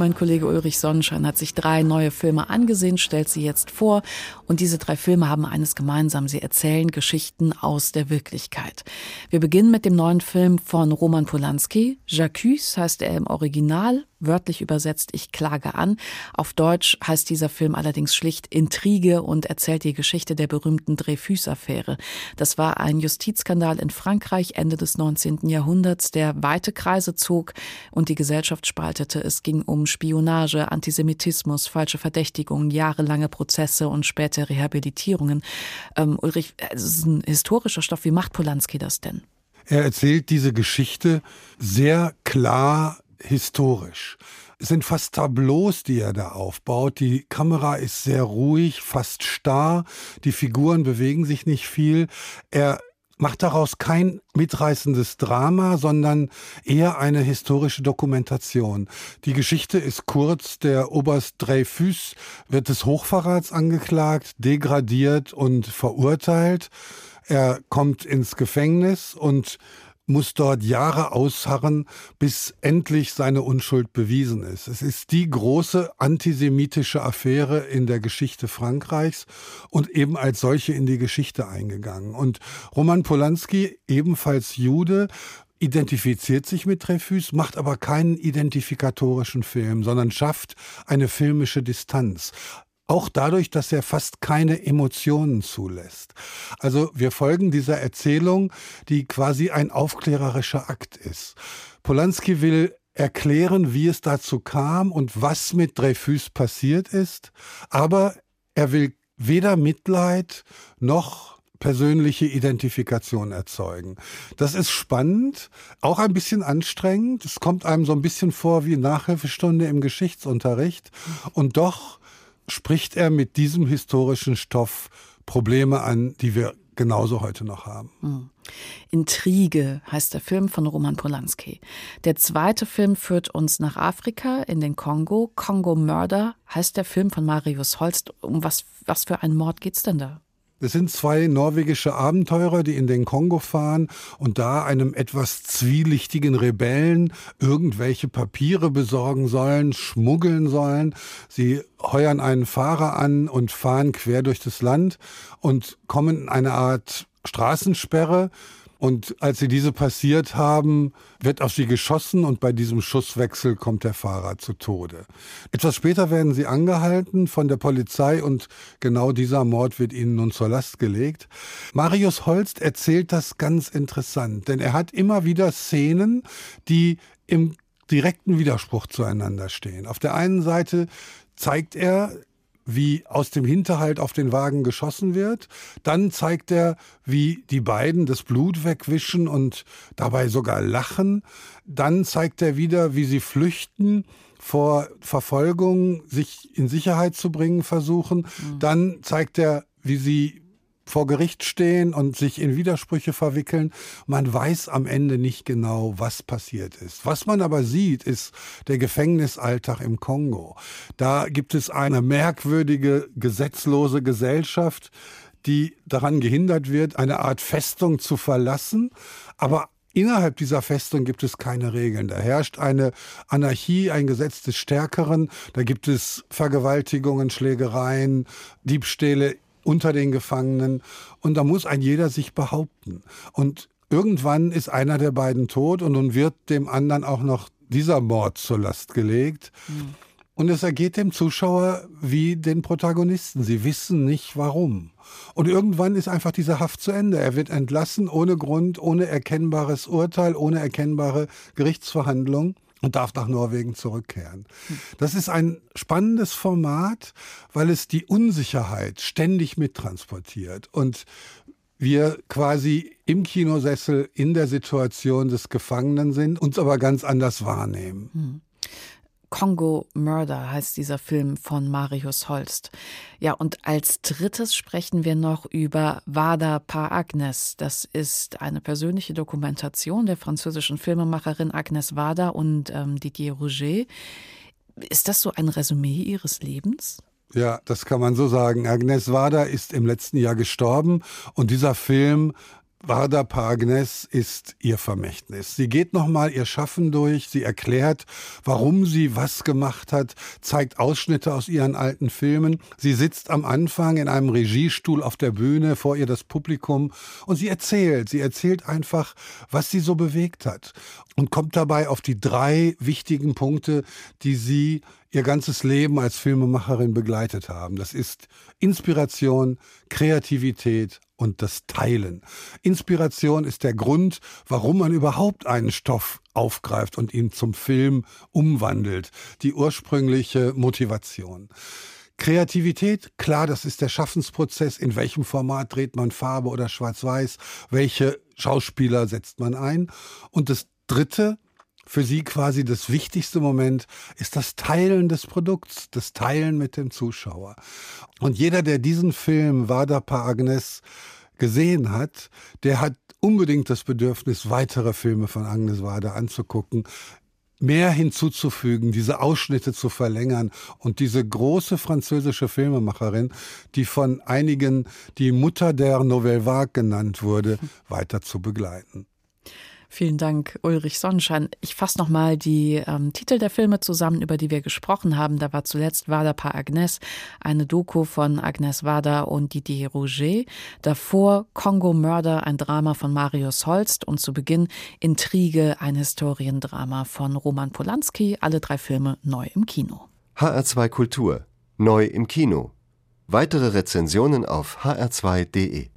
Mein Kollege Ulrich Sonnenschein hat sich drei neue Filme angesehen, stellt sie jetzt vor. Und diese drei Filme haben eines gemeinsam. Sie erzählen Geschichten aus der Wirklichkeit. Wir beginnen mit dem neuen Film von Roman Polanski. J'accuse heißt er im Original wörtlich übersetzt Ich klage an. Auf Deutsch heißt dieser Film allerdings schlicht Intrige und erzählt die Geschichte der berühmten Dreyfus-Affäre. Das war ein Justizskandal in Frankreich Ende des 19. Jahrhunderts, der weite Kreise zog und die Gesellschaft spaltete. Es ging um Spionage, Antisemitismus, falsche Verdächtigungen, jahrelange Prozesse und später Rehabilitierungen. Ähm, Ulrich, es ist ein historischer Stoff. Wie macht Polanski das denn? Er erzählt diese Geschichte sehr klar historisch. Es sind fast Tableaus, die er da aufbaut. Die Kamera ist sehr ruhig, fast starr. Die Figuren bewegen sich nicht viel. Er macht daraus kein mitreißendes Drama, sondern eher eine historische Dokumentation. Die Geschichte ist kurz. Der Oberst Dreyfus wird des Hochverrats angeklagt, degradiert und verurteilt. Er kommt ins Gefängnis und muss dort Jahre ausharren, bis endlich seine Unschuld bewiesen ist. Es ist die große antisemitische Affäre in der Geschichte Frankreichs und eben als solche in die Geschichte eingegangen. Und Roman Polanski, ebenfalls Jude, identifiziert sich mit Dreyfus, macht aber keinen identifikatorischen Film, sondern schafft eine filmische Distanz. Auch dadurch, dass er fast keine Emotionen zulässt. Also wir folgen dieser Erzählung, die quasi ein aufklärerischer Akt ist. Polanski will erklären, wie es dazu kam und was mit Dreyfus passiert ist, aber er will weder Mitleid noch persönliche Identifikation erzeugen. Das ist spannend, auch ein bisschen anstrengend. Es kommt einem so ein bisschen vor wie Nachhilfestunde im Geschichtsunterricht und doch spricht er mit diesem historischen Stoff Probleme an, die wir genauso heute noch haben. Hm. Intrige heißt der Film von Roman Polanski. Der zweite Film führt uns nach Afrika in den Kongo. Kongo Murder heißt der Film von Marius Holst. Um was, was für einen Mord geht's denn da? Es sind zwei norwegische Abenteurer, die in den Kongo fahren und da einem etwas zwielichtigen Rebellen irgendwelche Papiere besorgen sollen, schmuggeln sollen. Sie heuern einen Fahrer an und fahren quer durch das Land und kommen in eine Art Straßensperre und als sie diese passiert haben, wird auf sie geschossen und bei diesem Schusswechsel kommt der Fahrer zu Tode. Etwas später werden sie angehalten von der Polizei und genau dieser Mord wird ihnen nun zur Last gelegt. Marius Holst erzählt das ganz interessant, denn er hat immer wieder Szenen, die im direkten Widerspruch zueinander stehen. Auf der einen Seite zeigt er wie aus dem Hinterhalt auf den Wagen geschossen wird. Dann zeigt er, wie die beiden das Blut wegwischen und dabei sogar lachen. Dann zeigt er wieder, wie sie flüchten vor Verfolgung, sich in Sicherheit zu bringen versuchen. Mhm. Dann zeigt er, wie sie vor Gericht stehen und sich in Widersprüche verwickeln. Man weiß am Ende nicht genau, was passiert ist. Was man aber sieht, ist der Gefängnisalltag im Kongo. Da gibt es eine merkwürdige, gesetzlose Gesellschaft, die daran gehindert wird, eine Art Festung zu verlassen, aber Innerhalb dieser Festung gibt es keine Regeln. Da herrscht eine Anarchie, ein Gesetz des Stärkeren. Da gibt es Vergewaltigungen, Schlägereien, Diebstähle unter den Gefangenen. Und da muss ein jeder sich behaupten. Und irgendwann ist einer der beiden tot und nun wird dem anderen auch noch dieser Mord zur Last gelegt. Mhm. Und es ergeht dem Zuschauer wie den Protagonisten. Sie wissen nicht warum. Und irgendwann ist einfach diese Haft zu Ende. Er wird entlassen ohne Grund, ohne erkennbares Urteil, ohne erkennbare Gerichtsverhandlung und darf nach Norwegen zurückkehren. Das ist ein spannendes Format, weil es die Unsicherheit ständig mittransportiert und wir quasi im Kinosessel in der Situation des Gefangenen sind, uns aber ganz anders wahrnehmen. Kongo Murder heißt dieser Film von Marius Holst. Ja, und als drittes sprechen wir noch über Vada par Agnes. Das ist eine persönliche Dokumentation der französischen Filmemacherin Agnes Vada und ähm, Didier Rouget. Ist das so ein Resümee ihres Lebens? Ja, das kann man so sagen. Agnes Vada ist im letzten Jahr gestorben und dieser Film Varda Pagnes ist ihr Vermächtnis. Sie geht nochmal ihr Schaffen durch, sie erklärt, warum sie was gemacht hat, zeigt Ausschnitte aus ihren alten Filmen. Sie sitzt am Anfang in einem Regiestuhl auf der Bühne, vor ihr das Publikum und sie erzählt, sie erzählt einfach, was sie so bewegt hat und kommt dabei auf die drei wichtigen Punkte, die sie ihr ganzes Leben als Filmemacherin begleitet haben. Das ist Inspiration, Kreativität und das Teilen. Inspiration ist der Grund, warum man überhaupt einen Stoff aufgreift und ihn zum Film umwandelt. Die ursprüngliche Motivation. Kreativität, klar, das ist der Schaffensprozess. In welchem Format dreht man Farbe oder Schwarz-Weiß? Welche Schauspieler setzt man ein? Und das Dritte, für sie quasi das wichtigste Moment ist das Teilen des Produkts, das Teilen mit dem Zuschauer. Und jeder, der diesen Film Vada Pa Agnes gesehen hat, der hat unbedingt das Bedürfnis, weitere Filme von Agnes Wada anzugucken, mehr hinzuzufügen, diese Ausschnitte zu verlängern und diese große französische Filmemacherin, die von einigen die Mutter der Nouvelle Vague genannt wurde, weiter zu begleiten. Vielen Dank, Ulrich Sonnenschein. Ich fasse nochmal die ähm, Titel der Filme zusammen, über die wir gesprochen haben. Da war zuletzt Wada par Agnes, eine Doku von Agnes Wada und Didier Rouget. Davor Kongo Mörder, ein Drama von Marius Holst. Und zu Beginn Intrige, ein Historiendrama von Roman Polanski. Alle drei Filme neu im Kino. HR2 Kultur. Neu im Kino. Weitere Rezensionen auf hr2.de